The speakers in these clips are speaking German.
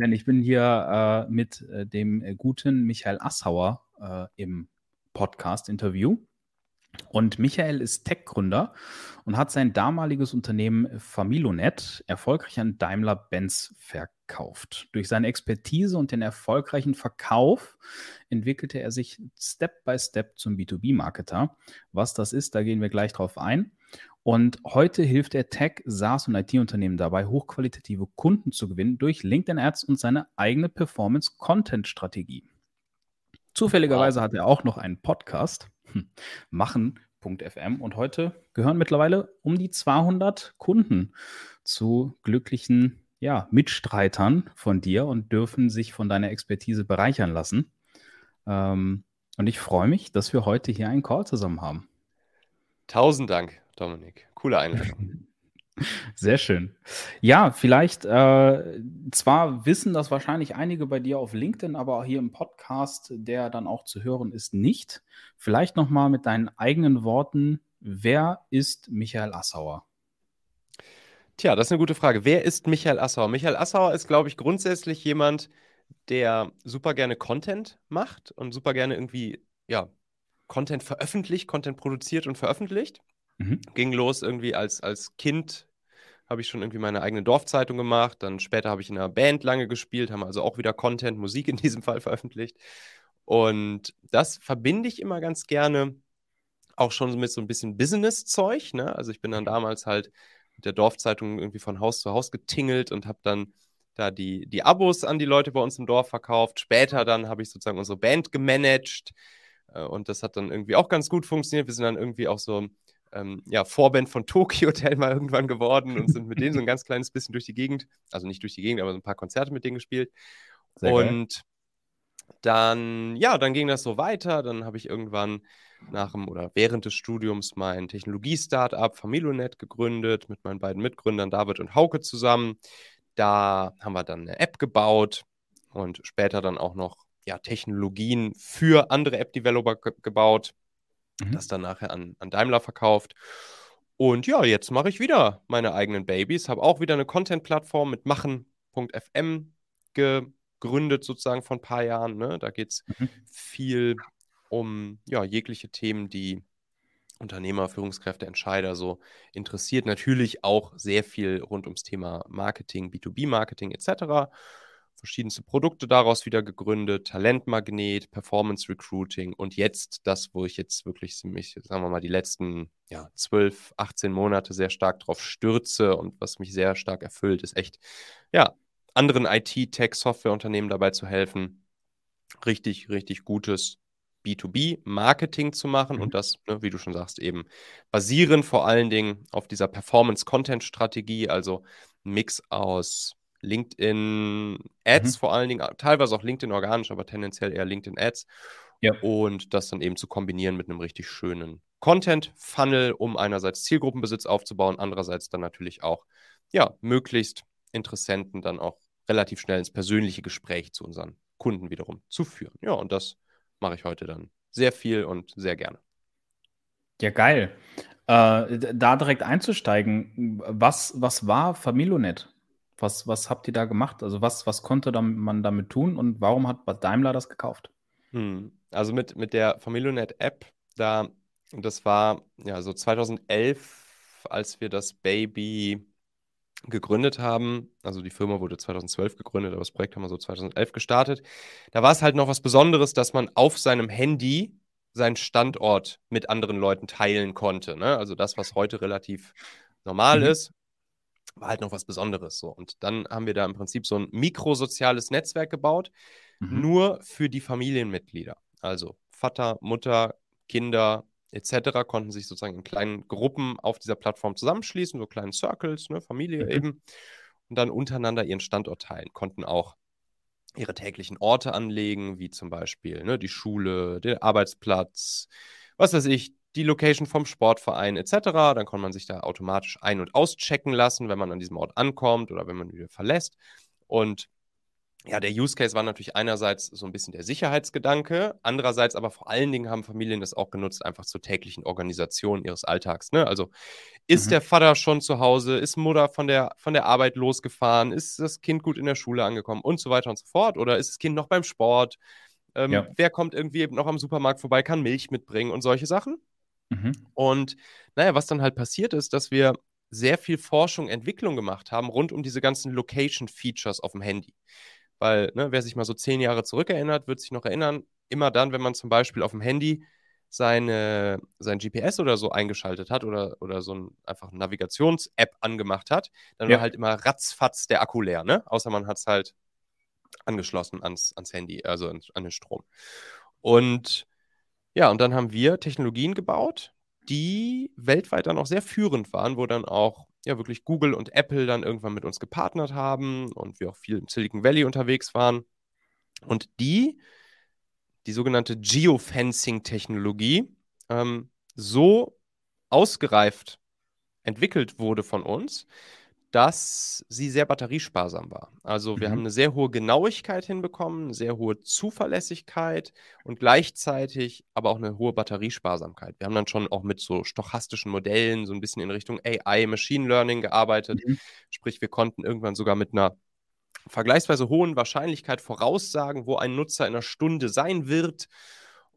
Denn ich bin hier äh, mit äh, dem äh, guten Michael Assauer äh, im Podcast-Interview. Und Michael ist Tech-Gründer und hat sein damaliges Unternehmen Familonet erfolgreich an Daimler-Benz verkauft. Durch seine Expertise und den erfolgreichen Verkauf entwickelte er sich Step by Step zum B2B-Marketer. Was das ist, da gehen wir gleich drauf ein. Und heute hilft er Tech, SaaS und IT-Unternehmen dabei, hochqualitative Kunden zu gewinnen durch LinkedIn Ads und seine eigene Performance-Content-Strategie. Zufälligerweise wow. hat er auch noch einen Podcast, hm, machen.fm, und heute gehören mittlerweile um die 200 Kunden zu glücklichen ja, Mitstreitern von dir und dürfen sich von deiner Expertise bereichern lassen. Ähm, und ich freue mich, dass wir heute hier einen Call zusammen haben. Tausend Dank. Dominik. Coole Einleitung. Sehr schön. Ja, vielleicht, äh, zwar wissen das wahrscheinlich einige bei dir auf LinkedIn, aber auch hier im Podcast, der dann auch zu hören ist, nicht. Vielleicht nochmal mit deinen eigenen Worten, wer ist Michael Assauer? Tja, das ist eine gute Frage. Wer ist Michael Assauer? Michael Assauer ist, glaube ich, grundsätzlich jemand, der super gerne Content macht und super gerne irgendwie, ja, Content veröffentlicht, Content produziert und veröffentlicht. Mhm. Ging los irgendwie als, als Kind, habe ich schon irgendwie meine eigene Dorfzeitung gemacht. Dann später habe ich in einer Band lange gespielt, haben also auch wieder Content, Musik in diesem Fall veröffentlicht. Und das verbinde ich immer ganz gerne auch schon mit so ein bisschen Business-Zeug. Ne? Also ich bin dann damals halt mit der Dorfzeitung irgendwie von Haus zu Haus getingelt und habe dann da die, die Abos an die Leute bei uns im Dorf verkauft. Später dann habe ich sozusagen unsere Band gemanagt äh, und das hat dann irgendwie auch ganz gut funktioniert. Wir sind dann irgendwie auch so ähm, ja, Vorband von Tokyo Hotel mal irgendwann geworden und sind mit denen so ein ganz kleines bisschen durch die Gegend, also nicht durch die Gegend, aber so ein paar Konzerte mit denen gespielt. Sehr und geil. dann, ja, dann ging das so weiter. Dann habe ich irgendwann nach dem oder während des Studiums mein Technologie-Startup Familonet gegründet mit meinen beiden Mitgründern David und Hauke zusammen. Da haben wir dann eine App gebaut und später dann auch noch ja, Technologien für andere App-Developer ge gebaut mhm. das dann nachher an, an Daimler verkauft. Und ja, jetzt mache ich wieder meine eigenen Babys, habe auch wieder eine Content-Plattform mit machen.fm gegründet, sozusagen vor ein paar Jahren. Ne? Da geht es mhm. viel um ja, jegliche Themen, die Unternehmer, Führungskräfte, Entscheider so interessiert. Natürlich auch sehr viel rund ums Thema Marketing, B2B-Marketing etc verschiedenste Produkte daraus wieder gegründet, Talentmagnet, Performance Recruiting und jetzt das, wo ich jetzt wirklich mich, sagen wir mal, die letzten ja, 12, 18 Monate sehr stark drauf stürze und was mich sehr stark erfüllt, ist echt, ja, anderen IT-Tech-Software-Unternehmen dabei zu helfen, richtig, richtig gutes B2B-Marketing zu machen mhm. und das, ne, wie du schon sagst, eben basierend vor allen Dingen auf dieser Performance-Content-Strategie, also Mix aus LinkedIn Ads mhm. vor allen Dingen, teilweise auch LinkedIn organisch, aber tendenziell eher LinkedIn Ads. Ja. Und das dann eben zu kombinieren mit einem richtig schönen Content-Funnel, um einerseits Zielgruppenbesitz aufzubauen, andererseits dann natürlich auch, ja, möglichst Interessenten dann auch relativ schnell ins persönliche Gespräch zu unseren Kunden wiederum zu führen. Ja, und das mache ich heute dann sehr viel und sehr gerne. Ja, geil. Äh, da direkt einzusteigen, was, was war Familonet? Was, was habt ihr da gemacht? Also was, was konnte man damit tun und warum hat Daimler das gekauft? Hm. Also mit, mit der Familionet-App, da, das war ja so 2011, als wir das Baby gegründet haben. Also die Firma wurde 2012 gegründet, aber das Projekt haben wir so 2011 gestartet. Da war es halt noch was Besonderes, dass man auf seinem Handy seinen Standort mit anderen Leuten teilen konnte. Ne? Also das, was heute relativ normal mhm. ist war halt noch was Besonderes so. Und dann haben wir da im Prinzip so ein mikrosoziales Netzwerk gebaut, mhm. nur für die Familienmitglieder. Also Vater, Mutter, Kinder etc. konnten sich sozusagen in kleinen Gruppen auf dieser Plattform zusammenschließen, so kleinen Circles, ne, Familie mhm. eben, und dann untereinander ihren Standort teilen, konnten auch ihre täglichen Orte anlegen, wie zum Beispiel ne, die Schule, der Arbeitsplatz, was weiß ich, die Location vom Sportverein etc. Dann kann man sich da automatisch ein- und auschecken lassen, wenn man an diesem Ort ankommt oder wenn man wieder verlässt. Und ja, der Use Case war natürlich einerseits so ein bisschen der Sicherheitsgedanke, andererseits aber vor allen Dingen haben Familien das auch genutzt, einfach zur täglichen Organisation ihres Alltags. Ne? Also ist mhm. der Vater schon zu Hause, ist Mutter von der, von der Arbeit losgefahren, ist das Kind gut in der Schule angekommen und so weiter und so fort oder ist das Kind noch beim Sport? Ähm, ja. Wer kommt irgendwie noch am Supermarkt vorbei, kann Milch mitbringen und solche Sachen? Mhm. Und naja, was dann halt passiert ist, dass wir sehr viel Forschung, Entwicklung gemacht haben rund um diese ganzen Location-Features auf dem Handy. Weil, ne, wer sich mal so zehn Jahre zurückerinnert, wird sich noch erinnern, immer dann, wenn man zum Beispiel auf dem Handy seine, sein GPS oder so eingeschaltet hat oder, oder so ein, einfach eine Navigations-App angemacht hat, dann ja. war halt immer ratzfatz der Akku leer, ne? Außer man hat es halt angeschlossen ans, ans Handy, also an, an den Strom. Und ja, und dann haben wir Technologien gebaut, die weltweit dann auch sehr führend waren, wo dann auch ja wirklich Google und Apple dann irgendwann mit uns gepartnert haben und wir auch viel im Silicon Valley unterwegs waren. Und die, die sogenannte Geofencing-Technologie, ähm, so ausgereift entwickelt wurde von uns, dass sie sehr batteriesparsam war. Also wir mhm. haben eine sehr hohe Genauigkeit hinbekommen, eine sehr hohe Zuverlässigkeit und gleichzeitig aber auch eine hohe Batteriesparsamkeit. Wir haben dann schon auch mit so stochastischen Modellen so ein bisschen in Richtung AI, Machine Learning gearbeitet. Mhm. Sprich, wir konnten irgendwann sogar mit einer vergleichsweise hohen Wahrscheinlichkeit voraussagen, wo ein Nutzer in einer Stunde sein wird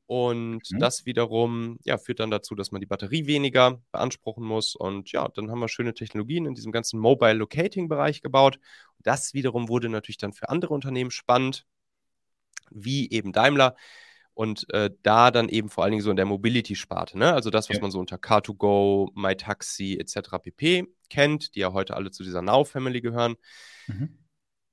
und mhm. das wiederum ja, führt dann dazu, dass man die Batterie weniger beanspruchen muss. Und ja, dann haben wir schöne Technologien in diesem ganzen Mobile Locating-Bereich gebaut. Das wiederum wurde natürlich dann für andere Unternehmen spannend, wie eben Daimler. Und äh, da dann eben vor allen Dingen so in der Mobility-Sparte, ne? also das, was ja. man so unter Car2Go, MyTaxi etc. pp. kennt, die ja heute alle zu dieser Now-Family gehören. Mhm.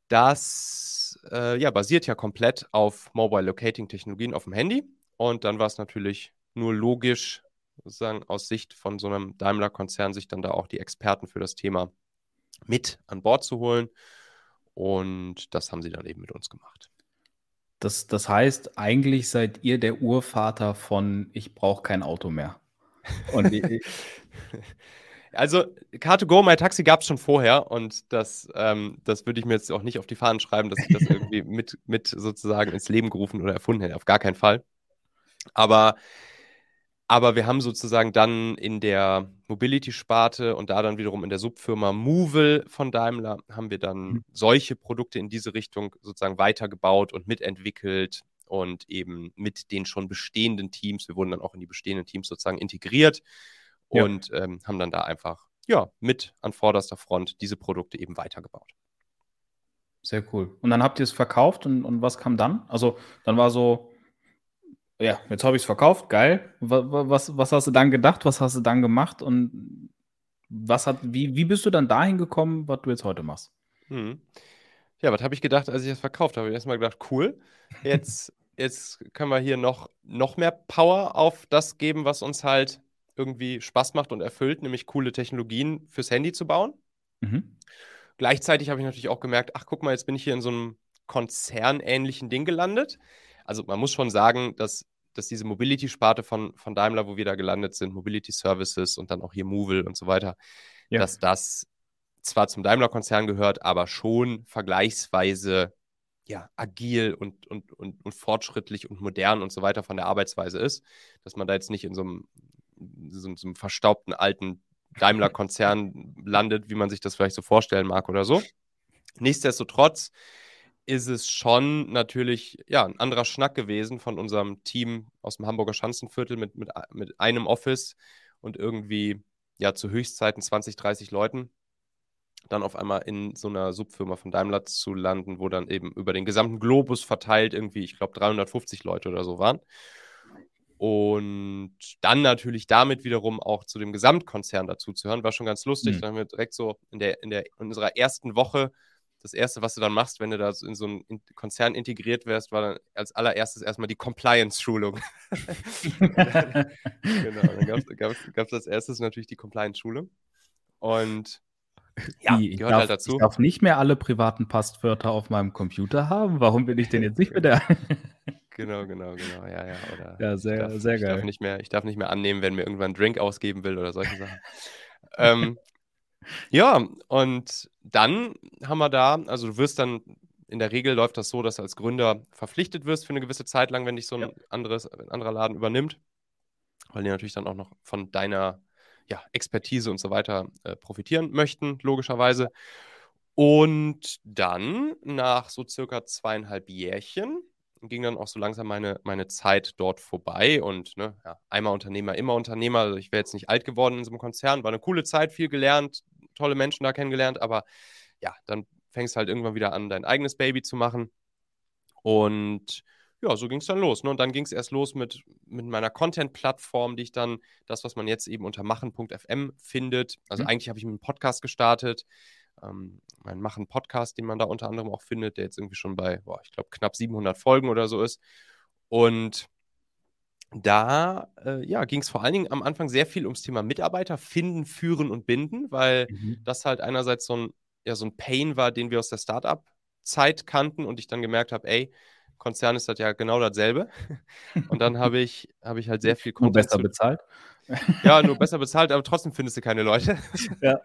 Das äh, ja, basiert ja komplett auf Mobile Locating-Technologien auf dem Handy. Und dann war es natürlich nur logisch, sozusagen aus Sicht von so einem Daimler-Konzern, sich dann da auch die Experten für das Thema mit an Bord zu holen. Und das haben sie dann eben mit uns gemacht. Das, das heißt, eigentlich seid ihr der Urvater von Ich brauche kein Auto mehr. Also Car2Go, My Taxi gab es schon vorher und das, ähm, das würde ich mir jetzt auch nicht auf die Fahnen schreiben, dass ich das irgendwie mit, mit sozusagen ins Leben gerufen oder erfunden hätte. Auf gar keinen Fall. Aber, aber wir haben sozusagen dann in der Mobility-Sparte und da dann wiederum in der Subfirma Movil von Daimler haben wir dann mhm. solche Produkte in diese Richtung sozusagen weitergebaut und mitentwickelt und eben mit den schon bestehenden Teams. Wir wurden dann auch in die bestehenden Teams sozusagen integriert und ja. ähm, haben dann da einfach ja mit an vorderster Front diese Produkte eben weitergebaut. Sehr cool. Und dann habt ihr es verkauft und, und was kam dann? Also dann war so, ja, jetzt habe ich es verkauft, geil. Was, was hast du dann gedacht? Was hast du dann gemacht? Und was hat, wie, wie bist du dann dahin gekommen, was du jetzt heute machst? Hm. Ja, was habe ich gedacht, als ich es verkauft habe? Ich habe erstmal gedacht, cool, jetzt, jetzt können wir hier noch, noch mehr Power auf das geben, was uns halt irgendwie Spaß macht und erfüllt, nämlich coole Technologien fürs Handy zu bauen. Mhm. Gleichzeitig habe ich natürlich auch gemerkt, ach guck mal, jetzt bin ich hier in so einem konzernähnlichen Ding gelandet also man muss schon sagen, dass, dass diese Mobility-Sparte von, von Daimler, wo wir da gelandet sind, Mobility Services und dann auch hier Movil und so weiter, ja. dass das zwar zum Daimler-Konzern gehört, aber schon vergleichsweise ja, agil und, und, und, und fortschrittlich und modern und so weiter von der Arbeitsweise ist, dass man da jetzt nicht in so einem, so, so einem verstaubten alten Daimler-Konzern landet, wie man sich das vielleicht so vorstellen mag oder so. Nichtsdestotrotz ist es schon natürlich ja, ein anderer Schnack gewesen von unserem Team aus dem Hamburger Schanzenviertel mit, mit, mit einem Office und irgendwie ja zu Höchstzeiten 20, 30 Leuten. Dann auf einmal in so einer Subfirma von Daimler zu landen, wo dann eben über den gesamten Globus verteilt irgendwie, ich glaube, 350 Leute oder so waren. Und dann natürlich damit wiederum auch zu dem Gesamtkonzern dazu zu hören, war schon ganz lustig. Mhm. Dann haben wir direkt so in, der, in, der, in unserer ersten Woche das Erste, was du dann machst, wenn du da in so einen Konzern integriert wirst, war dann als allererstes erstmal die Compliance-Schulung. genau, dann gab es als erstes natürlich die Compliance-Schulung. Und ja, die, gehört darf, halt dazu. Ich darf nicht mehr alle privaten Passwörter auf meinem Computer haben. Warum bin ich denn jetzt nicht mehr der? genau, genau, genau. Ja, ja. Oder ja, sehr, darf, sehr geil. Ich darf, nicht mehr, ich darf nicht mehr annehmen, wenn mir irgendwann ein Drink ausgeben will oder solche Sachen. ähm, ja, und dann haben wir da, also du wirst dann in der Regel läuft das so, dass du als Gründer verpflichtet wirst für eine gewisse Zeit lang, wenn dich so ein, ja. anderes, ein anderer Laden übernimmt, weil die natürlich dann auch noch von deiner ja, Expertise und so weiter äh, profitieren möchten, logischerweise. Und dann, nach so circa zweieinhalb Jährchen, ging dann auch so langsam meine, meine Zeit dort vorbei. Und ne, ja, einmal Unternehmer, immer Unternehmer. Also ich wäre jetzt nicht alt geworden in so einem Konzern. War eine coole Zeit, viel gelernt, tolle Menschen da kennengelernt. Aber ja, dann fängst du halt irgendwann wieder an, dein eigenes Baby zu machen. Und ja, so ging es dann los. Ne? Und dann ging es erst los mit, mit meiner Content-Plattform, die ich dann, das, was man jetzt eben unter machen.fm findet. Also mhm. eigentlich habe ich mit einem Podcast gestartet. Ähm, mein Machen-Podcast, den man da unter anderem auch findet, der jetzt irgendwie schon bei, boah, ich glaube, knapp 700 Folgen oder so ist. Und da äh, ja, ging es vor allen Dingen am Anfang sehr viel ums Thema Mitarbeiter finden, führen und binden, weil mhm. das halt einerseits so ein, ja, so ein Pain war, den wir aus der Startup-Zeit kannten und ich dann gemerkt habe, ey, Konzern ist das ja genau dasselbe. Und dann habe ich, hab ich halt sehr viel Content. Nur besser bezahlt. Ja, nur besser bezahlt, aber trotzdem findest du keine Leute. Ja.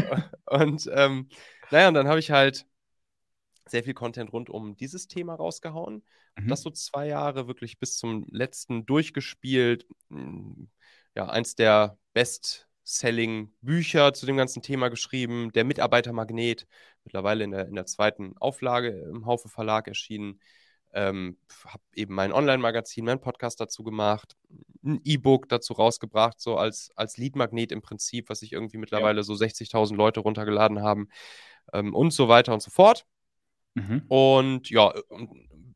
Und ähm, naja, und dann habe ich halt sehr viel Content rund um dieses Thema rausgehauen. Mhm. Das so zwei Jahre wirklich bis zum letzten durchgespielt. Hm, ja, eins der Best-Selling-Bücher zu dem ganzen Thema geschrieben. Der Mitarbeitermagnet, mittlerweile in der, in der zweiten Auflage im Haufe Verlag erschienen. Ähm, habe eben mein Online-Magazin, meinen Podcast dazu gemacht, ein E-Book dazu rausgebracht, so als, als Lead-Magnet im Prinzip, was sich irgendwie mittlerweile ja. so 60.000 Leute runtergeladen haben ähm, und so weiter und so fort. Mhm. Und ja,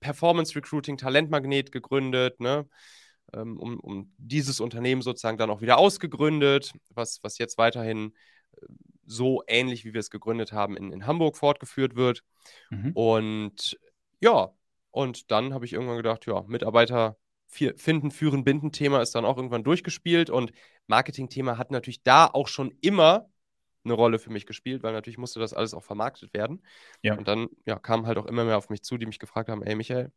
Performance Recruiting, Talentmagnet gegründet, ne? Ähm, um, um, dieses Unternehmen sozusagen dann auch wieder ausgegründet, was, was jetzt weiterhin äh, so ähnlich, wie wir es gegründet haben, in, in Hamburg fortgeführt wird. Mhm. Und ja, und dann habe ich irgendwann gedacht, ja, Mitarbeiter finden, führen, binden Thema ist dann auch irgendwann durchgespielt und Marketing-Thema hat natürlich da auch schon immer eine Rolle für mich gespielt, weil natürlich musste das alles auch vermarktet werden. Ja. Und dann ja, kamen halt auch immer mehr auf mich zu, die mich gefragt haben, ey Michael,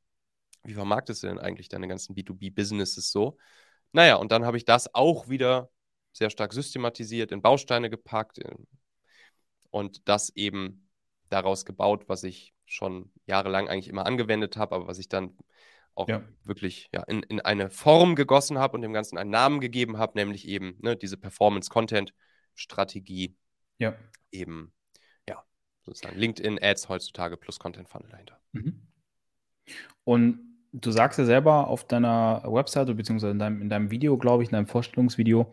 wie vermarktest du denn eigentlich deine ganzen B2B-Businesses so? Naja, und dann habe ich das auch wieder sehr stark systematisiert, in Bausteine gepackt und das eben daraus gebaut, was ich schon jahrelang eigentlich immer angewendet habe, aber was ich dann auch ja. wirklich ja, in, in eine Form gegossen habe und dem Ganzen einen Namen gegeben habe, nämlich eben ne, diese Performance-Content-Strategie. Ja. Eben, ja, sozusagen LinkedIn-Ads heutzutage plus Content-Funnel dahinter. Mhm. Und du sagst ja selber auf deiner Webseite, beziehungsweise in deinem, in deinem Video, glaube ich, in deinem Vorstellungsvideo,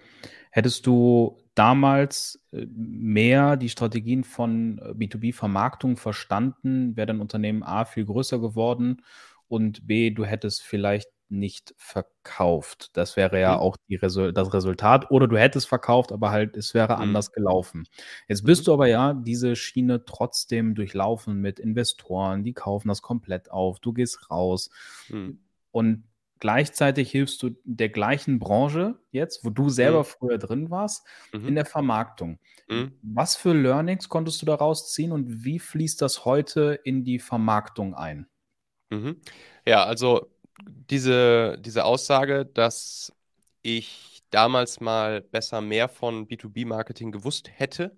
hättest du damals äh, mehr die Strategien von äh, B2B-Vermarktung verstanden, wäre dein Unternehmen A viel größer geworden und B, du hättest vielleicht nicht verkauft. Das wäre ja mhm. auch Resu das Resultat. Oder du hättest verkauft, aber halt, es wäre mhm. anders gelaufen. Jetzt bist mhm. du aber ja diese Schiene trotzdem durchlaufen mit Investoren, die kaufen das komplett auf, du gehst raus. Mhm. Und gleichzeitig hilfst du der gleichen Branche jetzt, wo du selber mhm. früher drin warst, mhm. in der Vermarktung. Mhm. Was für Learnings konntest du daraus ziehen und wie fließt das heute in die Vermarktung ein? Mhm. Ja, also diese, diese Aussage, dass ich damals mal besser mehr von B2B-Marketing gewusst hätte,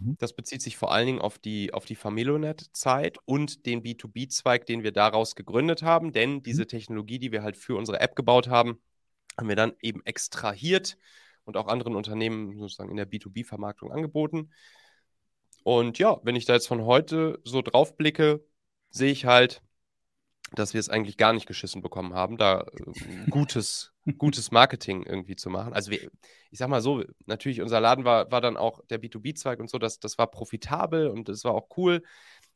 Mhm. Das bezieht sich vor allen Dingen auf die, auf die Familonet-Zeit und den B2B-Zweig, den wir daraus gegründet haben. Denn mhm. diese Technologie, die wir halt für unsere App gebaut haben, haben wir dann eben extrahiert und auch anderen Unternehmen sozusagen in der B2B-Vermarktung angeboten. Und ja, wenn ich da jetzt von heute so drauf blicke, sehe ich halt, dass wir es eigentlich gar nicht geschissen bekommen haben, da äh, gutes, gutes Marketing irgendwie zu machen. Also wir, ich sag mal so, natürlich unser Laden war, war dann auch der B2B-Zweig und so, das, das war profitabel und das war auch cool.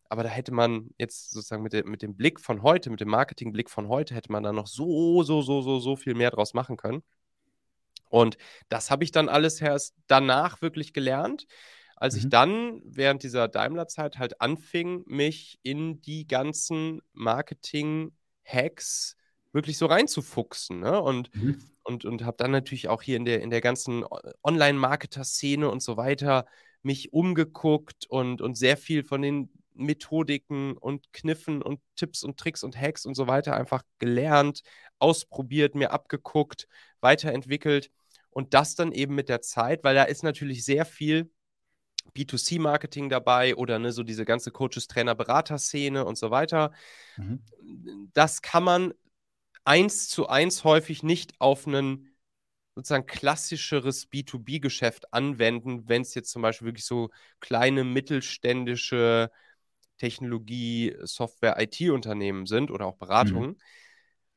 Aber da hätte man jetzt sozusagen mit, de, mit dem Blick von heute, mit dem Marketingblick von heute, hätte man da noch so, so, so, so, so viel mehr draus machen können. Und das habe ich dann alles erst danach wirklich gelernt als mhm. ich dann während dieser Daimler-Zeit halt anfing, mich in die ganzen Marketing-Hacks wirklich so reinzufuchsen. Ne? Und, mhm. und, und habe dann natürlich auch hier in der, in der ganzen Online-Marketer-Szene und so weiter mich umgeguckt und, und sehr viel von den Methodiken und Kniffen und Tipps und Tricks und Hacks und so weiter einfach gelernt, ausprobiert, mir abgeguckt, weiterentwickelt und das dann eben mit der Zeit, weil da ist natürlich sehr viel B2C-Marketing dabei oder ne, so diese ganze Coaches, Trainer, Berater-Szene und so weiter. Mhm. Das kann man eins zu eins häufig nicht auf ein sozusagen klassischeres B2B-Geschäft anwenden, wenn es jetzt zum Beispiel wirklich so kleine mittelständische Technologie, Software, IT-Unternehmen sind oder auch Beratungen. Mhm.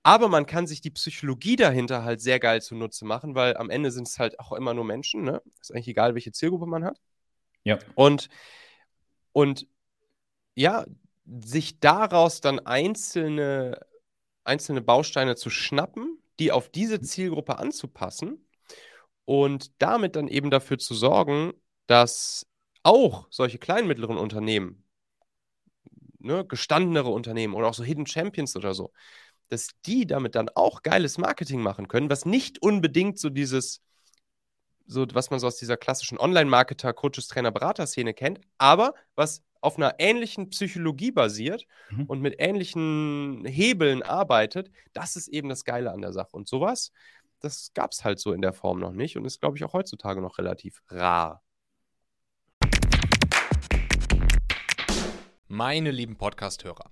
Aber man kann sich die Psychologie dahinter halt sehr geil zunutze machen, weil am Ende sind es halt auch immer nur Menschen. Ne? Ist eigentlich egal, welche Zielgruppe man hat. Ja. Und, und ja, sich daraus dann einzelne, einzelne Bausteine zu schnappen, die auf diese Zielgruppe anzupassen und damit dann eben dafür zu sorgen, dass auch solche kleinen mittleren Unternehmen, ne, gestandenere Unternehmen oder auch so Hidden Champions oder so, dass die damit dann auch geiles Marketing machen können, was nicht unbedingt so dieses so was man so aus dieser klassischen Online-Marketer, Coaches, Trainer, Berater-Szene kennt, aber was auf einer ähnlichen Psychologie basiert mhm. und mit ähnlichen Hebeln arbeitet, das ist eben das Geile an der Sache. Und sowas, das gab es halt so in der Form noch nicht und ist, glaube ich, auch heutzutage noch relativ rar. Meine lieben Podcast-Hörer,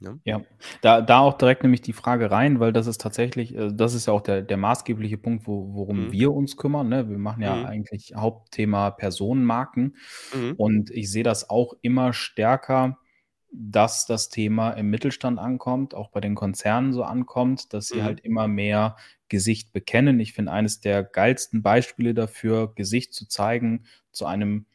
Ne? Ja, da, da auch direkt nämlich die Frage rein, weil das ist tatsächlich, äh, das ist ja auch der, der maßgebliche Punkt, wo, worum mhm. wir uns kümmern. Ne? Wir machen ja mhm. eigentlich Hauptthema Personenmarken mhm. und ich sehe das auch immer stärker, dass das Thema im Mittelstand ankommt, auch bei den Konzernen so ankommt, dass sie mhm. halt immer mehr Gesicht bekennen. Ich finde eines der geilsten Beispiele dafür, Gesicht zu zeigen zu einem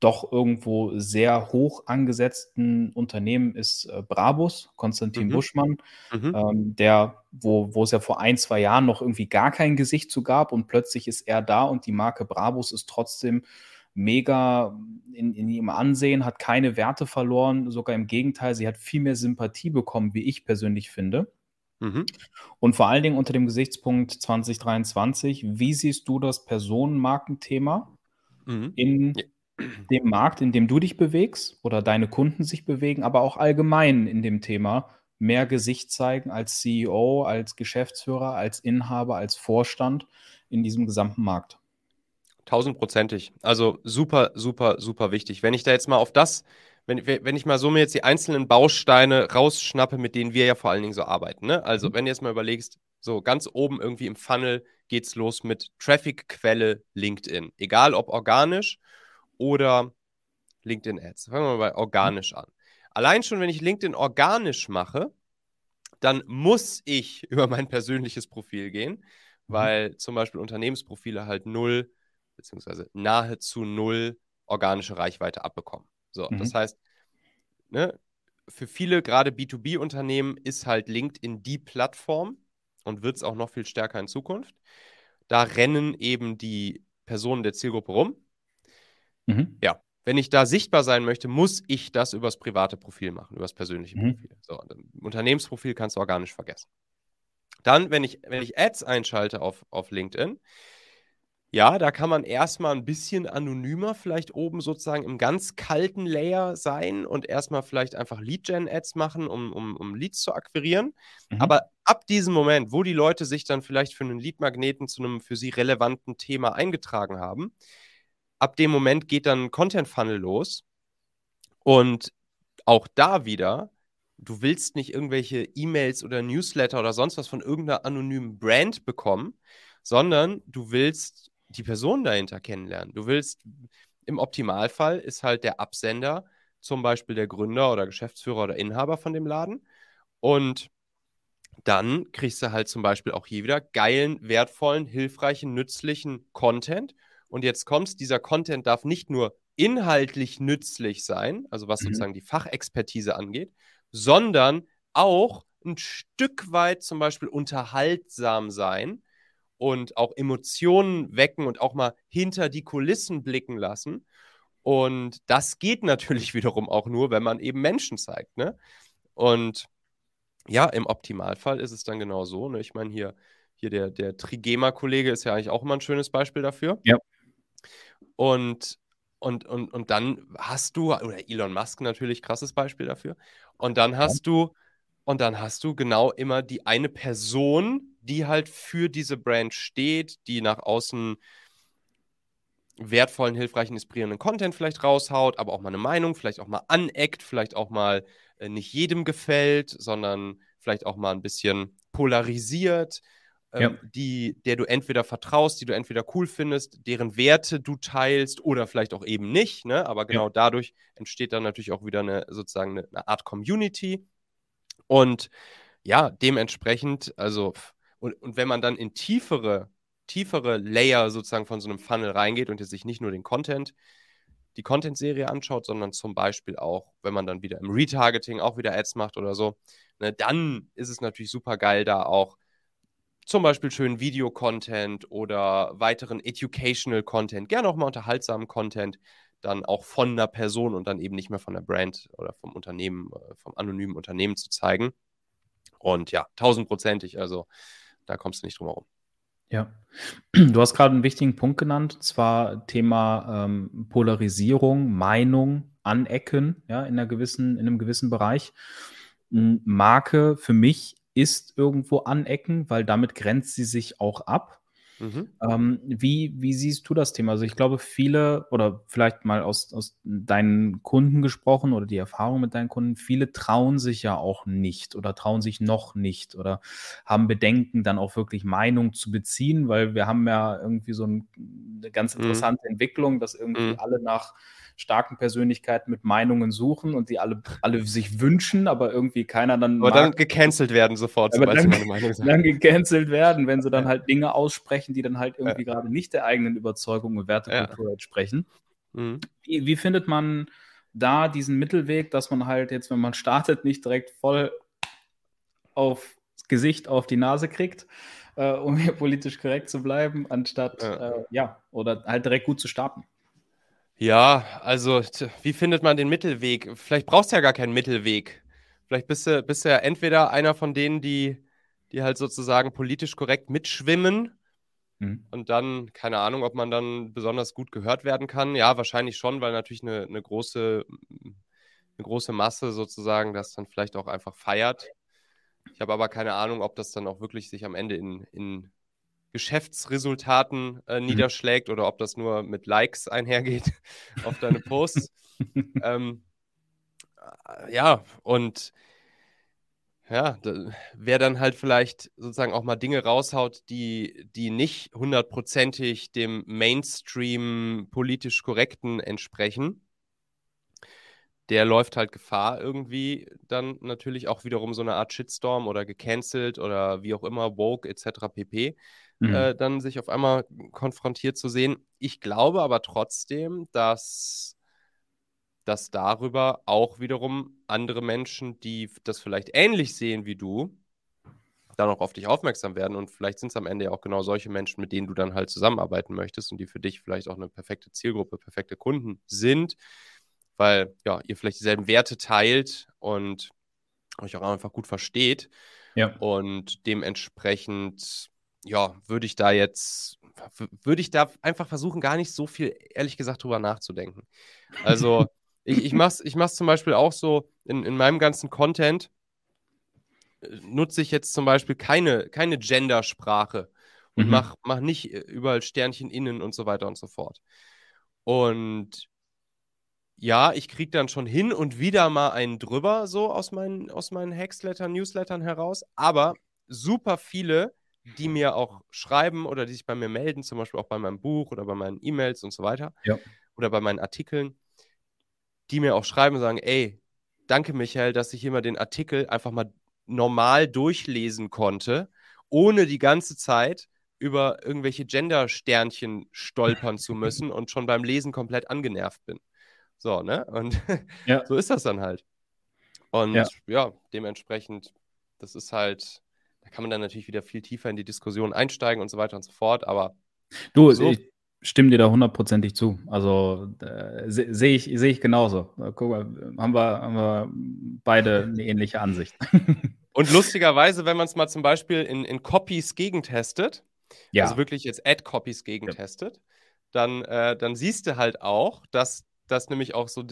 doch irgendwo sehr hoch angesetzten Unternehmen ist äh, Brabus, Konstantin mhm. Buschmann, mhm. Ähm, der, wo, wo es ja vor ein, zwei Jahren noch irgendwie gar kein Gesicht zu gab und plötzlich ist er da und die Marke Brabus ist trotzdem mega in, in ihrem Ansehen, hat keine Werte verloren, sogar im Gegenteil, sie hat viel mehr Sympathie bekommen, wie ich persönlich finde. Mhm. Und vor allen Dingen unter dem Gesichtspunkt 2023, wie siehst du das Personenmarkenthema mhm. in ja dem Markt, in dem du dich bewegst oder deine Kunden sich bewegen, aber auch allgemein in dem Thema mehr Gesicht zeigen als CEO, als Geschäftsführer, als Inhaber, als Vorstand in diesem gesamten Markt. Tausendprozentig. Also super, super, super wichtig. Wenn ich da jetzt mal auf das, wenn, wenn ich mal so mir jetzt die einzelnen Bausteine rausschnappe, mit denen wir ja vor allen Dingen so arbeiten. Ne? Also, mhm. wenn du jetzt mal überlegst, so ganz oben irgendwie im Funnel geht es los mit Traffic-Quelle LinkedIn. Egal ob organisch oder LinkedIn Ads. Fangen wir mal bei organisch an. Allein schon, wenn ich LinkedIn organisch mache, dann muss ich über mein persönliches Profil gehen, mhm. weil zum Beispiel Unternehmensprofile halt null, beziehungsweise nahezu null organische Reichweite abbekommen. So, mhm. das heißt, ne, für viele, gerade B2B-Unternehmen, ist halt LinkedIn die Plattform und wird es auch noch viel stärker in Zukunft. Da rennen eben die Personen der Zielgruppe rum. Mhm. Ja, wenn ich da sichtbar sein möchte, muss ich das übers private Profil machen, übers persönliche mhm. Profil. So, Unternehmensprofil kannst du organisch vergessen. Dann, wenn ich, wenn ich Ads einschalte auf, auf LinkedIn, ja, da kann man erstmal ein bisschen anonymer vielleicht oben sozusagen im ganz kalten Layer sein und erstmal vielleicht einfach Lead-Gen-Ads machen, um, um, um Leads zu akquirieren. Mhm. Aber ab diesem Moment, wo die Leute sich dann vielleicht für einen Lead-Magneten zu einem für sie relevanten Thema eingetragen haben, ab dem Moment geht dann Content Funnel los. Und auch da wieder, du willst nicht irgendwelche E-Mails oder Newsletter oder sonst was von irgendeiner anonymen Brand bekommen, sondern du willst die Person dahinter kennenlernen. Du willst, im Optimalfall ist halt der Absender zum Beispiel der Gründer oder Geschäftsführer oder Inhaber von dem Laden. Und dann kriegst du halt zum Beispiel auch hier wieder geilen, wertvollen, hilfreichen, nützlichen Content. Und jetzt kommst, dieser Content darf nicht nur inhaltlich nützlich sein, also was mhm. sozusagen die Fachexpertise angeht, sondern auch ein Stück weit zum Beispiel unterhaltsam sein und auch Emotionen wecken und auch mal hinter die Kulissen blicken lassen. Und das geht natürlich wiederum auch nur, wenn man eben Menschen zeigt. Ne? Und ja, im Optimalfall ist es dann genau so. Ne? Ich meine, hier, hier der, der Trigema-Kollege ist ja eigentlich auch immer ein schönes Beispiel dafür. Ja. Und, und, und, und dann hast du, oder Elon Musk natürlich, krasses Beispiel dafür. Und dann hast du, und dann hast du genau immer die eine Person, die halt für diese Brand steht, die nach außen wertvollen, hilfreichen, inspirierenden Content vielleicht raushaut, aber auch mal eine Meinung, vielleicht auch mal aneckt, vielleicht auch mal äh, nicht jedem gefällt, sondern vielleicht auch mal ein bisschen polarisiert, ähm, ja. die, der du entweder vertraust, die du entweder cool findest, deren Werte du teilst oder vielleicht auch eben nicht. Ne? Aber genau ja. dadurch entsteht dann natürlich auch wieder eine sozusagen eine, eine, Art Community. Und ja, dementsprechend, also, und, und wenn man dann in tiefere, tiefere Layer sozusagen von so einem Funnel reingeht und jetzt sich nicht nur den Content die Content-Serie anschaut, sondern zum Beispiel auch, wenn man dann wieder im Retargeting auch wieder Ads macht oder so, ne, dann ist es natürlich super geil, da auch zum Beispiel schönen Video-Content oder weiteren Educational Content, gerne auch mal unterhaltsamen Content, dann auch von einer Person und dann eben nicht mehr von der Brand oder vom Unternehmen, äh, vom anonymen Unternehmen zu zeigen. Und ja, tausendprozentig, also da kommst du nicht drum herum. Ja, du hast gerade einen wichtigen Punkt genannt, und zwar Thema ähm, Polarisierung, Meinung, Anecken, ja, in, einer gewissen, in einem gewissen Bereich. Marke für mich ist irgendwo anecken, weil damit grenzt sie sich auch ab. Mhm. Ähm, wie, wie siehst du das Thema? Also ich glaube, viele oder vielleicht mal aus, aus deinen Kunden gesprochen oder die Erfahrung mit deinen Kunden, viele trauen sich ja auch nicht oder trauen sich noch nicht oder haben Bedenken, dann auch wirklich Meinung zu beziehen, weil wir haben ja irgendwie so ein, eine ganz mhm. interessante mhm. Entwicklung, dass irgendwie mhm. alle nach starken Persönlichkeiten mit Meinungen suchen und die alle, alle sich wünschen, aber irgendwie keiner dann. Aber mag. dann gecancelt werden sofort, sobald dann, sie meine Meinung sagen. Dann gecancelt werden, wenn sie dann halt Dinge aussprechen, die dann halt irgendwie ja. gerade nicht der eigenen Überzeugung und Wertekultur ja. entsprechen. Mhm. Wie, wie findet man da diesen Mittelweg, dass man halt jetzt, wenn man startet, nicht direkt voll auf Gesicht auf die Nase kriegt, äh, um hier politisch korrekt zu bleiben, anstatt ja. Äh, ja, oder halt direkt gut zu starten. Ja, also wie findet man den Mittelweg? Vielleicht brauchst du ja gar keinen Mittelweg. Vielleicht bist du, bist du ja entweder einer von denen, die, die halt sozusagen politisch korrekt mitschwimmen mhm. und dann, keine Ahnung, ob man dann besonders gut gehört werden kann. Ja, wahrscheinlich schon, weil natürlich eine, eine, große, eine große Masse sozusagen das dann vielleicht auch einfach feiert. Ich habe aber keine Ahnung, ob das dann auch wirklich sich am Ende in, in Geschäftsresultaten äh, mhm. niederschlägt oder ob das nur mit Likes einhergeht auf deine Posts. ähm, äh, ja, und ja, da, wer dann halt vielleicht sozusagen auch mal Dinge raushaut, die, die nicht hundertprozentig dem Mainstream politisch korrekten entsprechen, der läuft halt Gefahr, irgendwie dann natürlich auch wiederum so eine Art Shitstorm oder gecancelt oder wie auch immer, woke etc. pp mhm. äh, dann sich auf einmal konfrontiert zu sehen. Ich glaube aber trotzdem, dass, dass darüber auch wiederum andere Menschen, die das vielleicht ähnlich sehen wie du, dann auch auf dich aufmerksam werden und vielleicht sind es am Ende ja auch genau solche Menschen, mit denen du dann halt zusammenarbeiten möchtest und die für dich vielleicht auch eine perfekte Zielgruppe, perfekte Kunden sind, weil ja, ihr vielleicht dieselben Werte teilt und euch auch einfach gut versteht. Ja. Und dementsprechend ja, würde ich da jetzt, würde ich da einfach versuchen, gar nicht so viel, ehrlich gesagt, drüber nachzudenken. Also, ich, ich mache es ich mach's zum Beispiel auch so in, in meinem ganzen Content, äh, nutze ich jetzt zum Beispiel keine, keine Gendersprache und mhm. mach, mach nicht äh, überall Sternchen innen und so weiter und so fort. Und ja, ich kriege dann schon hin und wieder mal einen drüber, so aus meinen, aus meinen Hexlettern, Newslettern heraus, aber super viele die mir auch schreiben oder die sich bei mir melden, zum Beispiel auch bei meinem Buch oder bei meinen E-Mails und so weiter ja. oder bei meinen Artikeln, die mir auch schreiben und sagen, ey, danke Michael, dass ich hier mal den Artikel einfach mal normal durchlesen konnte, ohne die ganze Zeit über irgendwelche Gender-Sternchen stolpern zu müssen und schon beim Lesen komplett angenervt bin. So, ne? Und ja. so ist das dann halt. Und ja. ja, dementsprechend, das ist halt, da kann man dann natürlich wieder viel tiefer in die Diskussion einsteigen und so weiter und so fort, aber. Du, so. ich stimme dir da hundertprozentig zu. Also äh, sehe ich, seh ich genauso. Guck mal, haben wir, haben wir beide eine ähnliche Ansicht. Und lustigerweise, wenn man es mal zum Beispiel in, in Copies gegentestet, ja. also wirklich jetzt Ad-Copies gegentestet, ja. dann, äh, dann siehst du halt auch, dass das nämlich auch so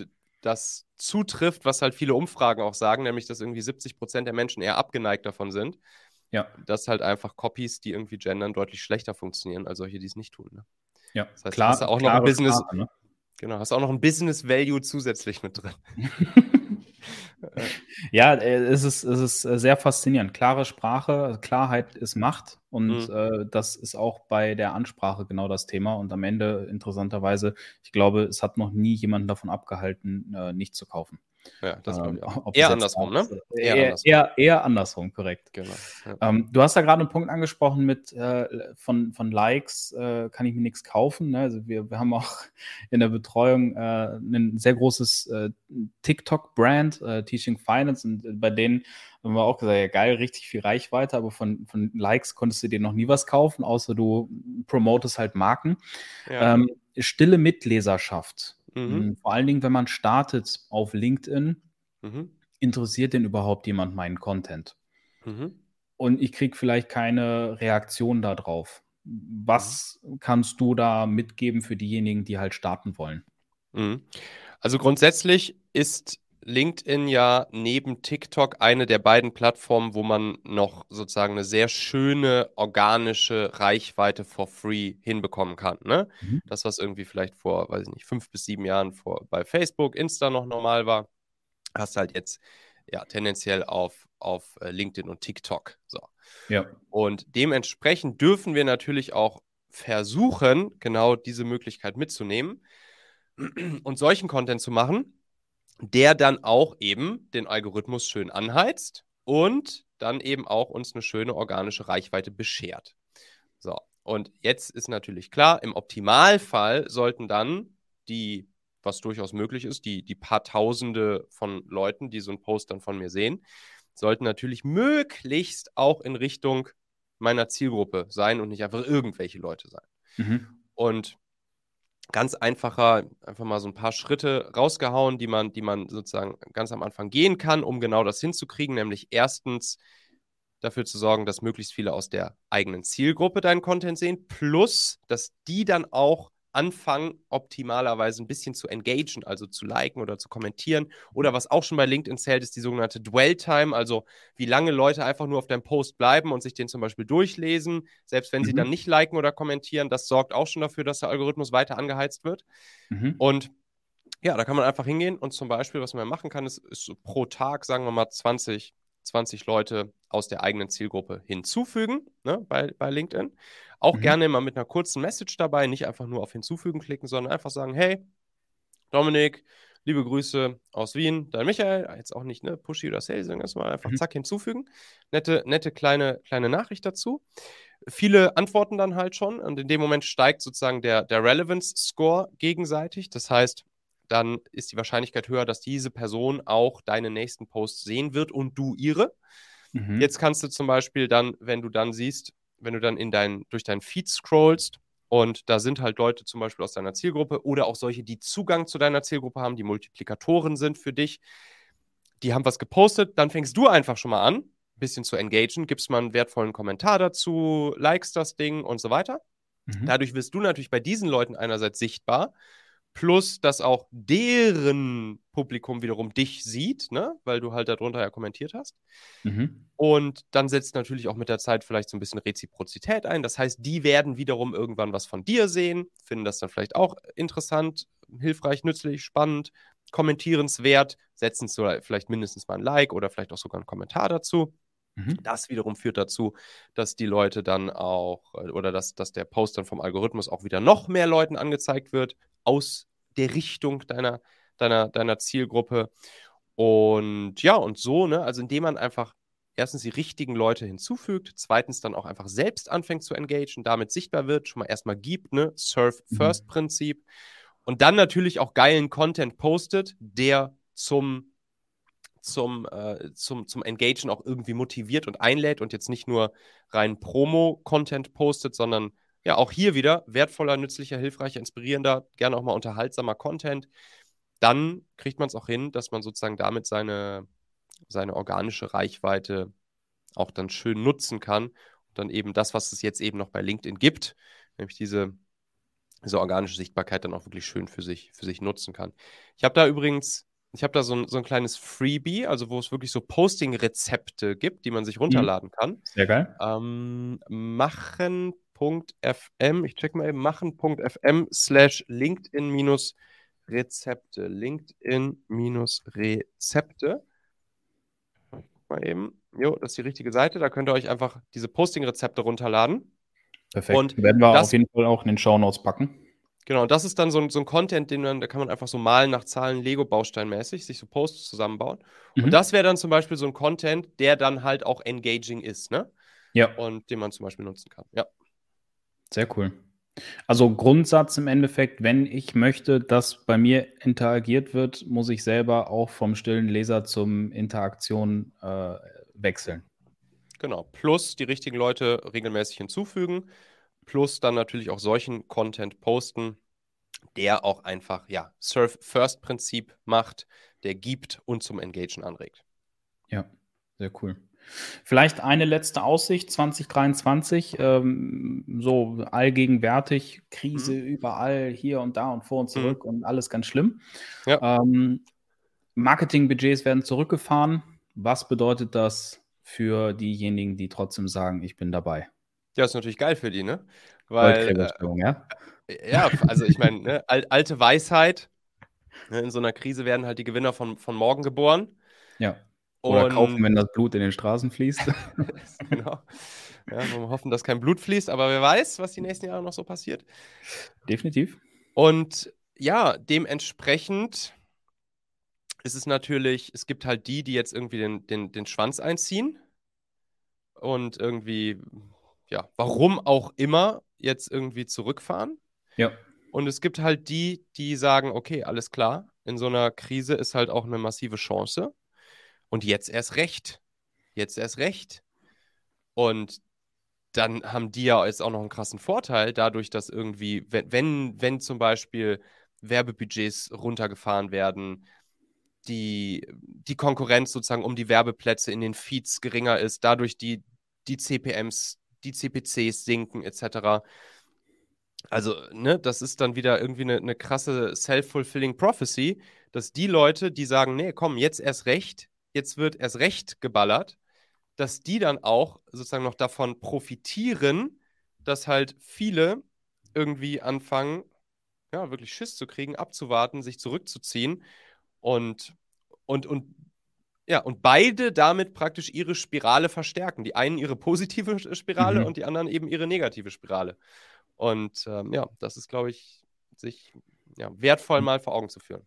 das zutrifft, was halt viele Umfragen auch sagen, nämlich dass irgendwie 70 Prozent der Menschen eher abgeneigt davon sind. Ja. Dass halt einfach Copies, die irgendwie gendern, deutlich schlechter funktionieren als solche, die es nicht tun. Ne? Ja, das heißt, klar. Hast du auch noch ein Business, Sprache, ne? genau, hast auch noch ein Business Value zusätzlich mit drin. ja, äh, es ist, es ist äh, sehr faszinierend. Klare Sprache, Klarheit ist Macht und mhm. äh, das ist auch bei der Ansprache genau das Thema. Und am Ende, interessanterweise, ich glaube, es hat noch nie jemanden davon abgehalten, äh, nicht zu kaufen. Ja, das ähm, eher andersrum, ne? Eher, eher, andersrum. Eher, eher, andersrum, korrekt. Genau. Ja. Ähm, du hast da gerade einen Punkt angesprochen mit äh, von, von Likes äh, kann ich mir nichts kaufen. Ne? Also wir, wir haben auch in der Betreuung äh, ein sehr großes äh, TikTok-Brand, äh, Teaching Finance, und bei denen haben wir auch gesagt, ja geil, richtig viel Reichweite, aber von, von Likes konntest du dir noch nie was kaufen, außer du promotest halt Marken. Ja. Ähm, stille Mitleserschaft Mhm. Hm, vor allen Dingen, wenn man startet auf LinkedIn, mhm. interessiert denn überhaupt jemand meinen Content? Mhm. Und ich kriege vielleicht keine Reaktion darauf. Was mhm. kannst du da mitgeben für diejenigen, die halt starten wollen? Mhm. Also grundsätzlich ist LinkedIn ja neben TikTok eine der beiden Plattformen, wo man noch sozusagen eine sehr schöne organische Reichweite for free hinbekommen kann. Ne? Mhm. Das, was irgendwie vielleicht vor, weiß ich nicht, fünf bis sieben Jahren vor, bei Facebook, Insta noch normal war, hast du halt jetzt ja tendenziell auf, auf äh, LinkedIn und TikTok. So. Ja. Und dementsprechend dürfen wir natürlich auch versuchen, genau diese Möglichkeit mitzunehmen und solchen Content zu machen der dann auch eben den Algorithmus schön anheizt und dann eben auch uns eine schöne organische Reichweite beschert. So, und jetzt ist natürlich klar, im Optimalfall sollten dann die, was durchaus möglich ist, die, die paar Tausende von Leuten, die so einen Post dann von mir sehen, sollten natürlich möglichst auch in Richtung meiner Zielgruppe sein und nicht einfach irgendwelche Leute sein. Mhm. Und ganz einfacher, einfach mal so ein paar Schritte rausgehauen, die man, die man sozusagen ganz am Anfang gehen kann, um genau das hinzukriegen, nämlich erstens dafür zu sorgen, dass möglichst viele aus der eigenen Zielgruppe deinen Content sehen, plus dass die dann auch anfangen, optimalerweise ein bisschen zu engagen, also zu liken oder zu kommentieren. Oder was auch schon bei LinkedIn zählt, ist die sogenannte Dwell-Time, also wie lange Leute einfach nur auf deinem Post bleiben und sich den zum Beispiel durchlesen, selbst wenn mhm. sie dann nicht liken oder kommentieren. Das sorgt auch schon dafür, dass der Algorithmus weiter angeheizt wird. Mhm. Und ja, da kann man einfach hingehen und zum Beispiel, was man machen kann, ist, ist pro Tag, sagen wir mal, 20 20 Leute aus der eigenen Zielgruppe hinzufügen ne, bei, bei LinkedIn. Auch mhm. gerne immer mit einer kurzen Message dabei, nicht einfach nur auf Hinzufügen klicken, sondern einfach sagen, hey, Dominik, liebe Grüße aus Wien, dein Michael, jetzt auch nicht ne, Pushy oder Sales, sondern erstmal einfach mhm. zack hinzufügen. Nette, nette kleine, kleine Nachricht dazu. Viele antworten dann halt schon und in dem Moment steigt sozusagen der, der Relevance-Score gegenseitig. Das heißt, dann ist die Wahrscheinlichkeit höher, dass diese Person auch deine nächsten Posts sehen wird und du ihre. Mhm. Jetzt kannst du zum Beispiel dann, wenn du dann siehst, wenn du dann in dein, durch deinen Feed scrollst und da sind halt Leute zum Beispiel aus deiner Zielgruppe oder auch solche, die Zugang zu deiner Zielgruppe haben, die Multiplikatoren sind für dich, die haben was gepostet, dann fängst du einfach schon mal an, ein bisschen zu engagen, gibst mal einen wertvollen Kommentar dazu, likest das Ding und so weiter. Mhm. Dadurch wirst du natürlich bei diesen Leuten einerseits sichtbar plus dass auch deren Publikum wiederum dich sieht, ne? weil du halt darunter ja kommentiert hast. Mhm. Und dann setzt natürlich auch mit der Zeit vielleicht so ein bisschen Reziprozität ein. Das heißt, die werden wiederum irgendwann was von dir sehen, finden das dann vielleicht auch interessant, hilfreich, nützlich, spannend, kommentierenswert, setzen so vielleicht mindestens mal ein Like oder vielleicht auch sogar einen Kommentar dazu. Mhm. Das wiederum führt dazu, dass die Leute dann auch oder dass, dass der Post dann vom Algorithmus auch wieder noch mehr Leuten angezeigt wird, aus der Richtung deiner, deiner, deiner Zielgruppe. Und ja, und so, ne, also indem man einfach erstens die richtigen Leute hinzufügt, zweitens dann auch einfach selbst anfängt zu engagieren, damit sichtbar wird, schon mal erstmal gibt, ne? Surf-First-Prinzip. Mhm. Und dann natürlich auch geilen Content postet, der zum, zum, äh, zum, zum Engagen auch irgendwie motiviert und einlädt und jetzt nicht nur rein Promo-Content postet, sondern ja, auch hier wieder wertvoller, nützlicher, hilfreicher, inspirierender, gerne auch mal unterhaltsamer Content. Dann kriegt man es auch hin, dass man sozusagen damit seine, seine organische Reichweite auch dann schön nutzen kann. Und dann eben das, was es jetzt eben noch bei LinkedIn gibt, nämlich diese, diese organische Sichtbarkeit dann auch wirklich schön für sich, für sich nutzen kann. Ich habe da übrigens, ich habe da so ein, so ein kleines Freebie, also wo es wirklich so Posting-Rezepte gibt, die man sich mhm. runterladen kann. Sehr geil. Ähm, machen.fm, ich check mal eben, machen.fm slash LinkedIn minus Rezepte. LinkedIn minus Rezepte mal eben. Jo, das ist die richtige Seite. Da könnt ihr euch einfach diese Posting-Rezepte runterladen. Perfekt. Und werden wir das, auf jeden Fall auch in den Shownotes packen. Genau, und das ist dann so ein, so ein Content, den man, da kann man einfach so malen nach Zahlen, Lego-Bausteinmäßig, sich so Posts zusammenbauen. Mhm. Und das wäre dann zum Beispiel so ein Content, der dann halt auch engaging ist, ne? Ja. Und den man zum Beispiel nutzen kann. Ja. Sehr cool. Also Grundsatz im Endeffekt, wenn ich möchte, dass bei mir interagiert wird, muss ich selber auch vom stillen Leser zum Interaktion äh, wechseln. Genau, plus die richtigen Leute regelmäßig hinzufügen, plus dann natürlich auch solchen Content posten, der auch einfach, ja, Surf-First-Prinzip macht, der gibt und zum Engagen anregt. Ja, sehr cool. Vielleicht eine letzte Aussicht 2023, ähm, so allgegenwärtig, Krise mhm. überall, hier und da und vor und mhm. zurück mhm. und alles ganz schlimm. Ja. Ähm, Marketingbudgets werden zurückgefahren. Was bedeutet das für diejenigen, die trotzdem sagen, ich bin dabei? Ja, ist natürlich geil für die, ne? Weil, äh, ja? Äh, ja, also ich meine, ne, alte Weisheit, ne, in so einer Krise werden halt die Gewinner von, von morgen geboren. Ja. Oder kaufen, wenn das Blut in den Straßen fließt. genau. Ja, wir hoffen, dass kein Blut fließt, aber wer weiß, was die nächsten Jahre noch so passiert. Definitiv. Und ja, dementsprechend ist es natürlich, es gibt halt die, die jetzt irgendwie den, den, den Schwanz einziehen und irgendwie, ja, warum auch immer, jetzt irgendwie zurückfahren. Ja. Und es gibt halt die, die sagen, okay, alles klar, in so einer Krise ist halt auch eine massive Chance. Und jetzt erst recht. Jetzt erst recht. Und dann haben die ja jetzt auch noch einen krassen Vorteil, dadurch, dass irgendwie, wenn, wenn, zum Beispiel Werbebudgets runtergefahren werden, die, die Konkurrenz sozusagen um die Werbeplätze in den Feeds geringer ist, dadurch die, die CPMs, die CPCs sinken, etc. Also, ne, das ist dann wieder irgendwie eine, eine krasse self-fulfilling prophecy, dass die Leute, die sagen, nee, komm, jetzt erst recht, jetzt wird erst recht geballert, dass die dann auch sozusagen noch davon profitieren, dass halt viele irgendwie anfangen, ja, wirklich Schiss zu kriegen, abzuwarten, sich zurückzuziehen und, und, und ja, und beide damit praktisch ihre Spirale verstärken. Die einen ihre positive Spirale mhm. und die anderen eben ihre negative Spirale. Und ähm, ja, das ist, glaube ich, sich ja, wertvoll mal vor Augen zu führen.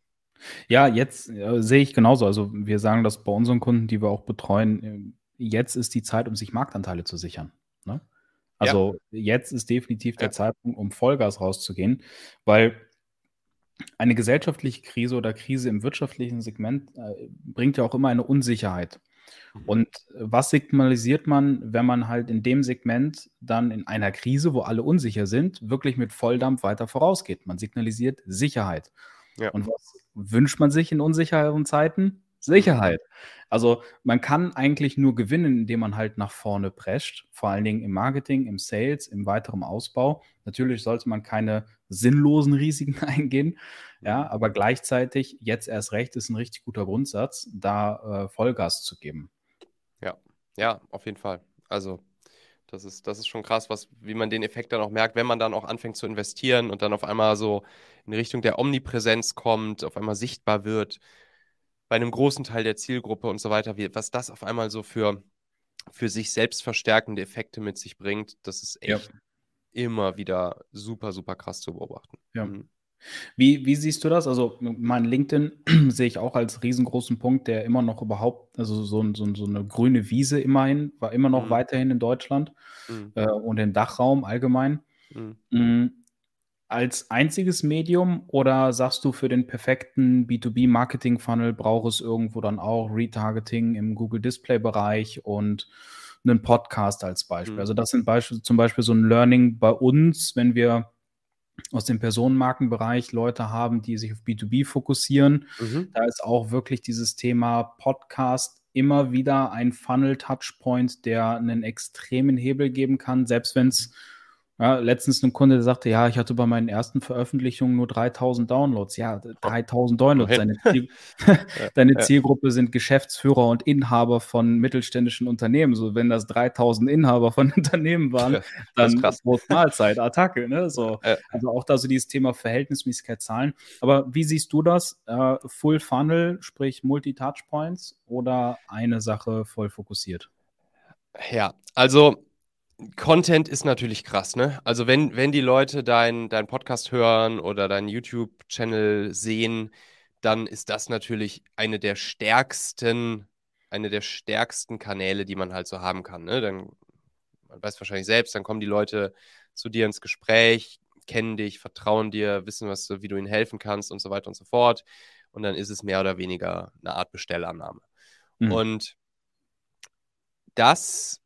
Ja, jetzt äh, sehe ich genauso. Also wir sagen das bei unseren Kunden, die wir auch betreuen, äh, jetzt ist die Zeit, um sich Marktanteile zu sichern. Ne? Also ja. jetzt ist definitiv der ja. Zeitpunkt, um Vollgas rauszugehen, weil eine gesellschaftliche Krise oder Krise im wirtschaftlichen Segment äh, bringt ja auch immer eine Unsicherheit. Mhm. Und was signalisiert man, wenn man halt in dem Segment dann in einer Krise, wo alle unsicher sind, wirklich mit Volldampf weiter vorausgeht? Man signalisiert Sicherheit. Ja. Und was wünscht man sich in unsicheren Zeiten? Sicherheit. Also man kann eigentlich nur gewinnen, indem man halt nach vorne prescht, vor allen Dingen im Marketing, im Sales, im weiteren Ausbau. Natürlich sollte man keine sinnlosen Risiken eingehen, ja, aber gleichzeitig, jetzt erst recht, ist ein richtig guter Grundsatz, da äh, Vollgas zu geben. Ja, ja, auf jeden Fall. Also das ist, das ist schon krass, was, wie man den Effekt dann auch merkt, wenn man dann auch anfängt zu investieren und dann auf einmal so in Richtung der Omnipräsenz kommt, auf einmal sichtbar wird, bei einem großen Teil der Zielgruppe und so weiter, wie, was das auf einmal so für, für sich selbst verstärkende Effekte mit sich bringt, das ist echt ja. immer wieder super, super krass zu beobachten. Ja. Mhm. Wie, wie siehst du das? Also, mein LinkedIn sehe ich auch als riesengroßen Punkt, der immer noch überhaupt, also so, so, so eine grüne Wiese immerhin, war immer noch Mhm. weiterhin in Deutschland Mhm. äh, und im Dachraum allgemein. Mhm. Mm, Als einziges Medium oder sagst du, für den perfekten B2B-Marketing-Funnel braucht es irgendwo dann auch Retargeting im Google Display-Bereich und einen Podcast als Beispiel? Mhm. Also, das sind Beispiel, zum Beispiel so ein Learning bei uns, wenn wir aus dem Personenmarkenbereich Leute haben, die sich auf B2B fokussieren. Mhm. Da ist auch wirklich dieses Thema Podcast immer wieder ein Funnel-Touchpoint, der einen extremen Hebel geben kann, selbst wenn es ja, letztens ein Kunde der sagte, ja, ich hatte bei meinen ersten Veröffentlichungen nur 3000 Downloads. Ja, 3000 Downloads. Deine, Ziel, deine. Zielgruppe sind Geschäftsführer und Inhaber von mittelständischen Unternehmen. So, wenn das 3000 Inhaber von Unternehmen waren, dann. Prost Mahlzeit, Attacke. Ne? So. Also auch da so dieses Thema Verhältnismäßigkeit Zahlen. Aber wie siehst du das? Äh, Full Funnel, sprich Multi-Touchpoints oder eine Sache voll fokussiert? Ja, also Content ist natürlich krass, ne? Also wenn, wenn die Leute deinen dein Podcast hören oder deinen YouTube-Channel sehen, dann ist das natürlich eine der stärksten, eine der stärksten Kanäle, die man halt so haben kann, ne? Dann, man weiß wahrscheinlich selbst, dann kommen die Leute zu dir ins Gespräch, kennen dich, vertrauen dir, wissen, was, du- wie du ihnen helfen kannst und so weiter und so fort. Und dann ist es mehr oder weniger eine Art Bestellannahme. Mhm. Und das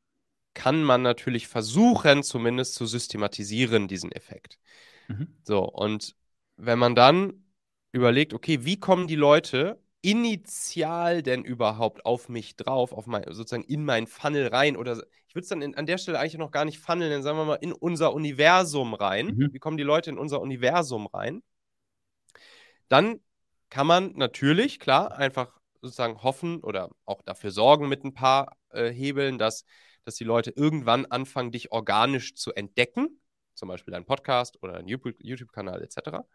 kann man natürlich versuchen, zumindest zu systematisieren, diesen Effekt. Mhm. So, und wenn man dann überlegt, okay, wie kommen die Leute initial denn überhaupt auf mich drauf, auf mein, sozusagen in mein Funnel rein oder ich würde es dann in, an der Stelle eigentlich noch gar nicht Funnel nennen, sagen wir mal in unser Universum rein. Mhm. Wie kommen die Leute in unser Universum rein? Dann kann man natürlich, klar, einfach sozusagen hoffen oder auch dafür sorgen mit ein paar äh, Hebeln, dass, dass die Leute irgendwann anfangen, dich organisch zu entdecken, zum Beispiel deinen Podcast oder deinen YouTube- YouTube-Kanal etc.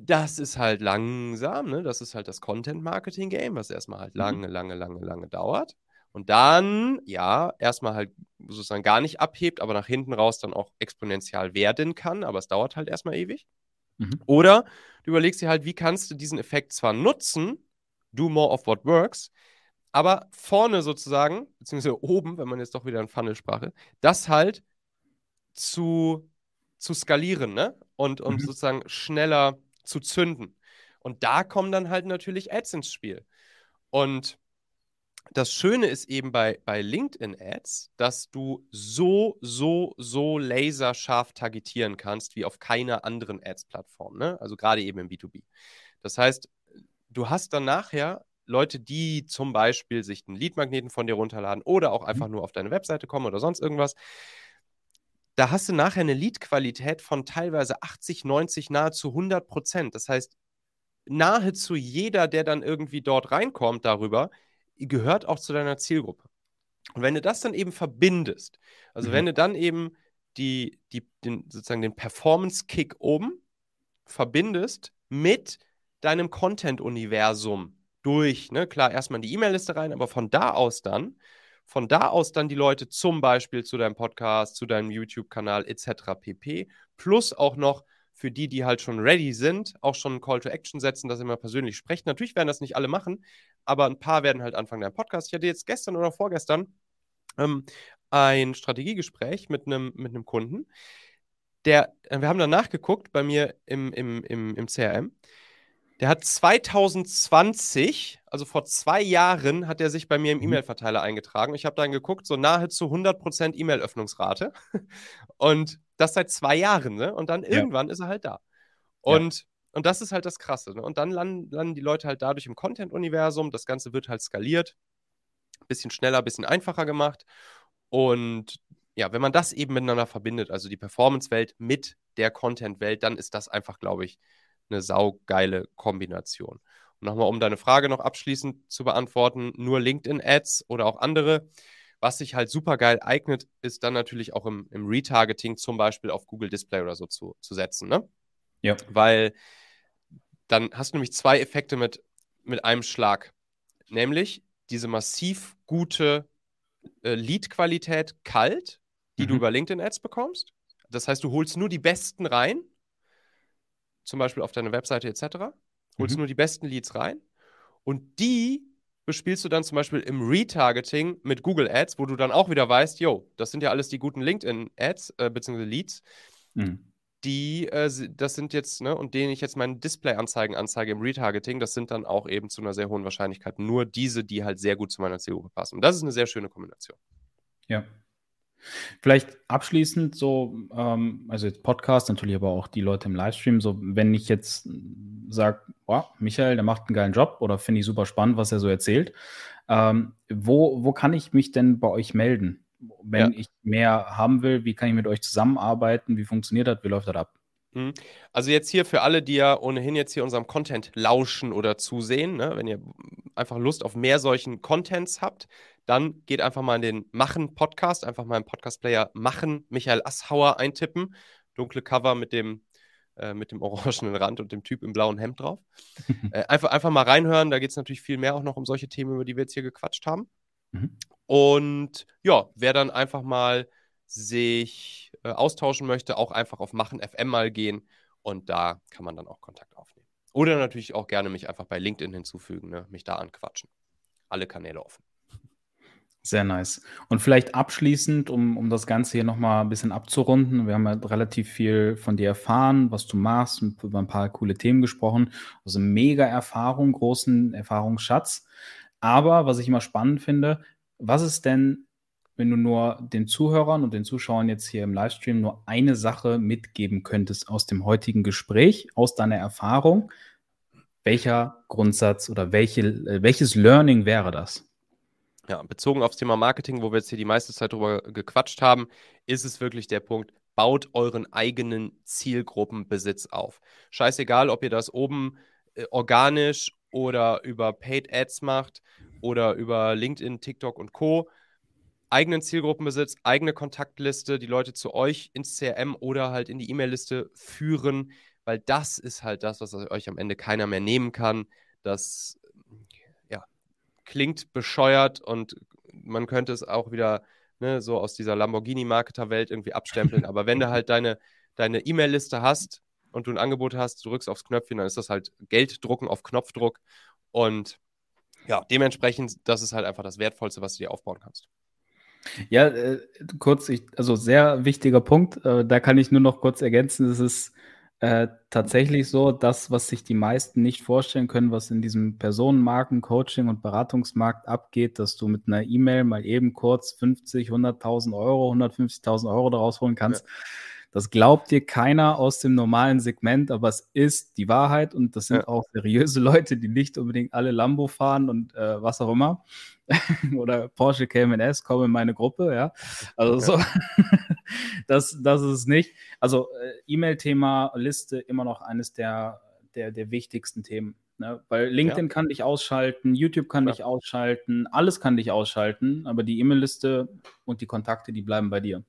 Das ist halt langsam, ne? Das ist halt das Content-Marketing-Game, was erstmal halt Mhm. lange, lange, lange, lange dauert. Und dann, ja, erstmal halt sozusagen gar nicht abhebt, aber nach hinten raus dann auch exponentiell werden kann, aber es dauert halt erstmal ewig. Mhm. Oder du überlegst dir halt, wie kannst du diesen Effekt zwar nutzen, do more of what works, aber vorne sozusagen, beziehungsweise oben, wenn man jetzt doch wieder in Funnelsprache, das halt zu, zu skalieren, ne? Und, und Mhm. sozusagen schneller zu zünden. Und da kommen dann halt natürlich Ads ins Spiel. Und das Schöne ist eben bei, bei LinkedIn-Ads, dass du so, so, so laserscharf targetieren kannst wie auf keiner anderen Ads-Plattform. Ne? Also gerade eben im B2B. Das heißt, du hast dann nachher Leute, die zum Beispiel sich einen Lead-Magneten von dir runterladen oder auch einfach nur auf deine Webseite kommen oder sonst irgendwas. Da hast du nachher eine Lead-Qualität von teilweise 80, 90, nahezu 100 Prozent. Das heißt, nahezu jeder, der dann irgendwie dort reinkommt darüber, gehört auch zu deiner Zielgruppe. Und wenn du das dann eben verbindest, also Mhm. wenn du dann eben die, die, den, sozusagen den Performance-Kick oben verbindest mit deinem Content-Universum durch, ne, klar, erstmal in die E-Mail-Liste rein, aber von da aus dann, von da aus dann die Leute zum Beispiel zu deinem Podcast, zu deinem YouTube-Kanal etc. pp. Plus auch noch für die, die halt schon ready sind, auch schon einen Call to Action setzen, dass ihr mal persönlich sprecht. Natürlich werden das nicht alle machen, aber ein paar werden halt anfangen deinen Podcast. Ich hatte jetzt gestern oder vorgestern ähm, ein Strategiegespräch mit einem mit Kunden, der, äh, wir haben dann nachgeguckt bei mir im, im, im, im CRM. Der hat 2020, also vor zwei Jahren, hat er sich bei mir im Mhm. E-Mail-Verteiler eingetragen. Ich habe dann geguckt, so nahezu 100% E-Mail-Öffnungsrate. Und das seit zwei Jahren, ne? Und dann Ja. irgendwann ist er halt da. Und, und das ist halt das Krasse. Ne? Und dann landen, landen die Leute halt dadurch im Content-Universum. Das Ganze wird halt skaliert. Bisschen schneller, bisschen einfacher gemacht. Und ja, wenn man das eben miteinander verbindet, also die Performance-Welt mit der Content-Welt, dann ist das einfach, glaube ich, eine saugeile Kombination. Und nochmal, um deine Frage noch abschließend zu beantworten, nur LinkedIn-Ads oder auch andere. Was sich halt super geil eignet, ist dann natürlich auch im, im Retargeting zum Beispiel auf Google Display oder so zu, zu setzen, ne? Ja. Weil dann hast du nämlich zwei Effekte mit, mit einem Schlag. Nämlich diese massiv gute äh, Lead-Qualität kalt, die du Mhm. über LinkedIn-Ads bekommst. Das heißt, du holst nur die besten rein zum Beispiel auf deine Webseite etc., holst Mhm. nur die besten Leads rein und die bespielst du dann zum Beispiel im Retargeting mit Google Ads, wo du dann auch wieder weißt, yo, das sind ja alles die guten LinkedIn-Ads äh, bzw. Leads, Mhm. die, äh, das sind jetzt, ne, und denen ich jetzt meine Display-Anzeigen anzeige im Retargeting, das sind dann auch eben zu einer sehr hohen Wahrscheinlichkeit nur diese, die halt sehr gut zu meiner Zielgruppe passen. Und das ist eine sehr schöne Kombination. Ja. Vielleicht abschließend so, ähm, also jetzt Podcast, natürlich aber auch die Leute im Livestream, so wenn ich jetzt sage, wow, Michael, der macht einen geilen Job oder finde ich super spannend, was er so erzählt, ähm, wo, wo kann ich mich denn bei euch melden? Wenn Ja. ich mehr haben will, wie kann ich mit euch zusammenarbeiten? Wie funktioniert das? Wie läuft das ab? Mhm. Also jetzt hier für alle, die ja ohnehin jetzt hier unserem Content lauschen oder zusehen, ne? wenn ihr einfach Lust auf mehr solchen Contents habt, dann geht einfach mal in den Machen-Podcast, einfach mal im Podcast-Player Machen Michael Asshauer eintippen. Dunkle Cover mit dem, äh, mit dem orangenen Rand und dem Typ im blauen Hemd drauf. äh, einfach, einfach mal reinhören, da geht es natürlich viel mehr auch noch um solche Themen, über die wir jetzt hier gequatscht haben. Mhm. Und ja, wer dann einfach mal sich äh, austauschen möchte, auch einfach auf Machen FM mal gehen und da kann man dann auch Kontakt aufnehmen. Oder natürlich auch gerne mich einfach bei LinkedIn hinzufügen, ne? mich da anquatschen. Alle Kanäle offen. Sehr nice. Und vielleicht abschließend, um, um das Ganze hier nochmal ein bisschen abzurunden. Wir haben ja relativ viel von dir erfahren, was du machst, über ein paar coole Themen gesprochen. Also mega Erfahrung, großen Erfahrungsschatz. Aber was ich immer spannend finde, was ist denn, wenn du nur den Zuhörern und den Zuschauern jetzt hier im Livestream nur eine Sache mitgeben könntest aus dem heutigen Gespräch, aus deiner Erfahrung? Welcher Grundsatz oder welche, äh, welches Learning wäre das? Ja, bezogen aufs Thema Marketing, wo wir jetzt hier die meiste Zeit drüber gequatscht haben, ist es wirklich der Punkt, baut euren eigenen Zielgruppenbesitz auf. Scheißegal, ob ihr das oben äh, organisch oder über Paid Ads macht oder über LinkedIn, TikTok und Co. Eigenen Zielgruppenbesitz, eigene Kontaktliste, die Leute zu euch ins CRM oder halt in die E-Mail-Liste führen, weil das ist halt das, was euch am Ende keiner mehr nehmen kann. Das klingt bescheuert und man könnte es auch wieder ne, so aus dieser Lamborghini-Marketer-Welt irgendwie abstempeln. Aber wenn du halt deine deine E-Mail-Liste hast und du ein Angebot hast, du drückst aufs Knöpfchen, dann ist das halt Gelddrucken auf Knopfdruck. Und ja, dementsprechend, das ist halt einfach das Wertvollste, was du dir aufbauen kannst. Ja, äh, kurz, ich, also sehr wichtiger Punkt. Äh, da kann ich nur noch kurz ergänzen. Es ist äh, tatsächlich so, das, was sich die meisten nicht vorstellen können, was in diesem Personenmarken, Coaching und Beratungsmarkt abgeht, dass du mit einer E-Mail mal eben kurz 50, 100.000 Euro, 150.000 Euro daraus holen kannst. Das glaubt dir keiner aus dem normalen Segment, aber es ist die Wahrheit und das sind Ja. auch seriöse Leute, die nicht unbedingt alle Lambo fahren und äh, was auch immer. Oder Porsche Cayman S, komm in meine Gruppe, ja. Also so, das, das ist es nicht. Also äh, E-Mail-Thema, Liste, immer noch eines der, der, der wichtigsten Themen. Ne? Weil LinkedIn kann dich ausschalten, YouTube kann Klar. dich ausschalten, alles kann dich ausschalten, aber die E-Mail-Liste und die Kontakte, die bleiben bei dir.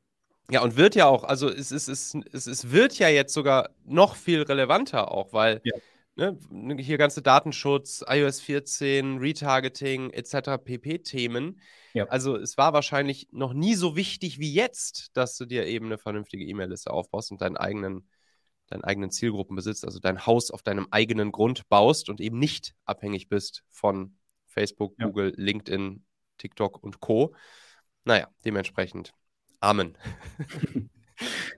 Ja, und wird ja auch, also es, ist, es, es, es wird ja jetzt sogar noch viel relevanter auch, weil Ja. Ne, hier ganze Datenschutz, iOS 14, Retargeting etc. pp-Themen. Ja. Also es war wahrscheinlich noch nie so wichtig wie jetzt, dass du dir eben eine vernünftige E-Mail-Liste aufbaust und deinen eigenen, deinen eigenen Zielgruppen besitzt, also dein Haus auf deinem eigenen Grund baust und eben nicht abhängig bist von Facebook, Ja. Google, LinkedIn, TikTok und Co. Naja, dementsprechend. Amen.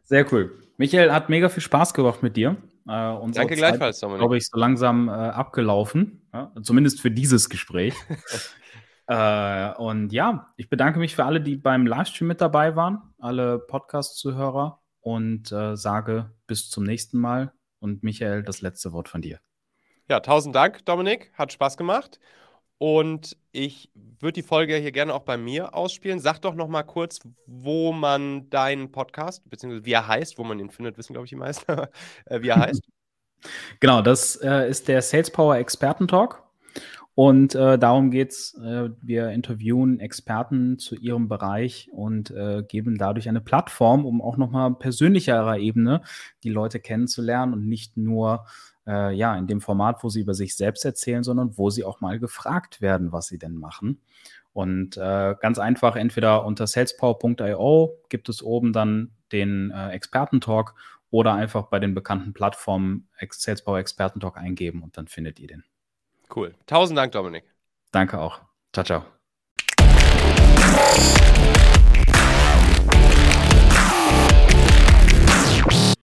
Sehr cool. Michael, hat mega viel Spaß gemacht mit dir. Äh, unsere Danke Zeit gleichfalls, Dominik. glaube ich, so langsam äh, abgelaufen. Ja? Zumindest für dieses Gespräch. äh, und ja, ich bedanke mich für alle, die beim Livestream mit dabei waren, alle Podcast-Zuhörer und äh, sage bis zum nächsten Mal. Und Michael, das letzte Wort von dir. Ja, tausend Dank, Dominik. Hat Spaß gemacht. Und ich würde die Folge hier gerne auch bei mir ausspielen. Sag doch noch mal kurz, wo man deinen Podcast, beziehungsweise wie er heißt, wo man ihn findet, wissen, glaube ich, die meisten, äh, wie er heißt. Genau, das äh, ist der Sales Power Experten Talk. Und äh, darum geht es. Äh, wir interviewen Experten zu ihrem Bereich und äh, geben dadurch eine Plattform, um auch nochmal persönlicherer Ebene die Leute kennenzulernen und nicht nur äh, ja, in dem Format, wo sie über sich selbst erzählen, sondern wo sie auch mal gefragt werden, was sie denn machen. Und äh, ganz einfach, entweder unter salespower.io gibt es oben dann den äh, Experten-Talk oder einfach bei den bekannten Plattformen Sales Power Experten Talk eingeben und dann findet ihr den. Cool. Tausend Dank, Dominik. Danke auch. Ciao, ciao.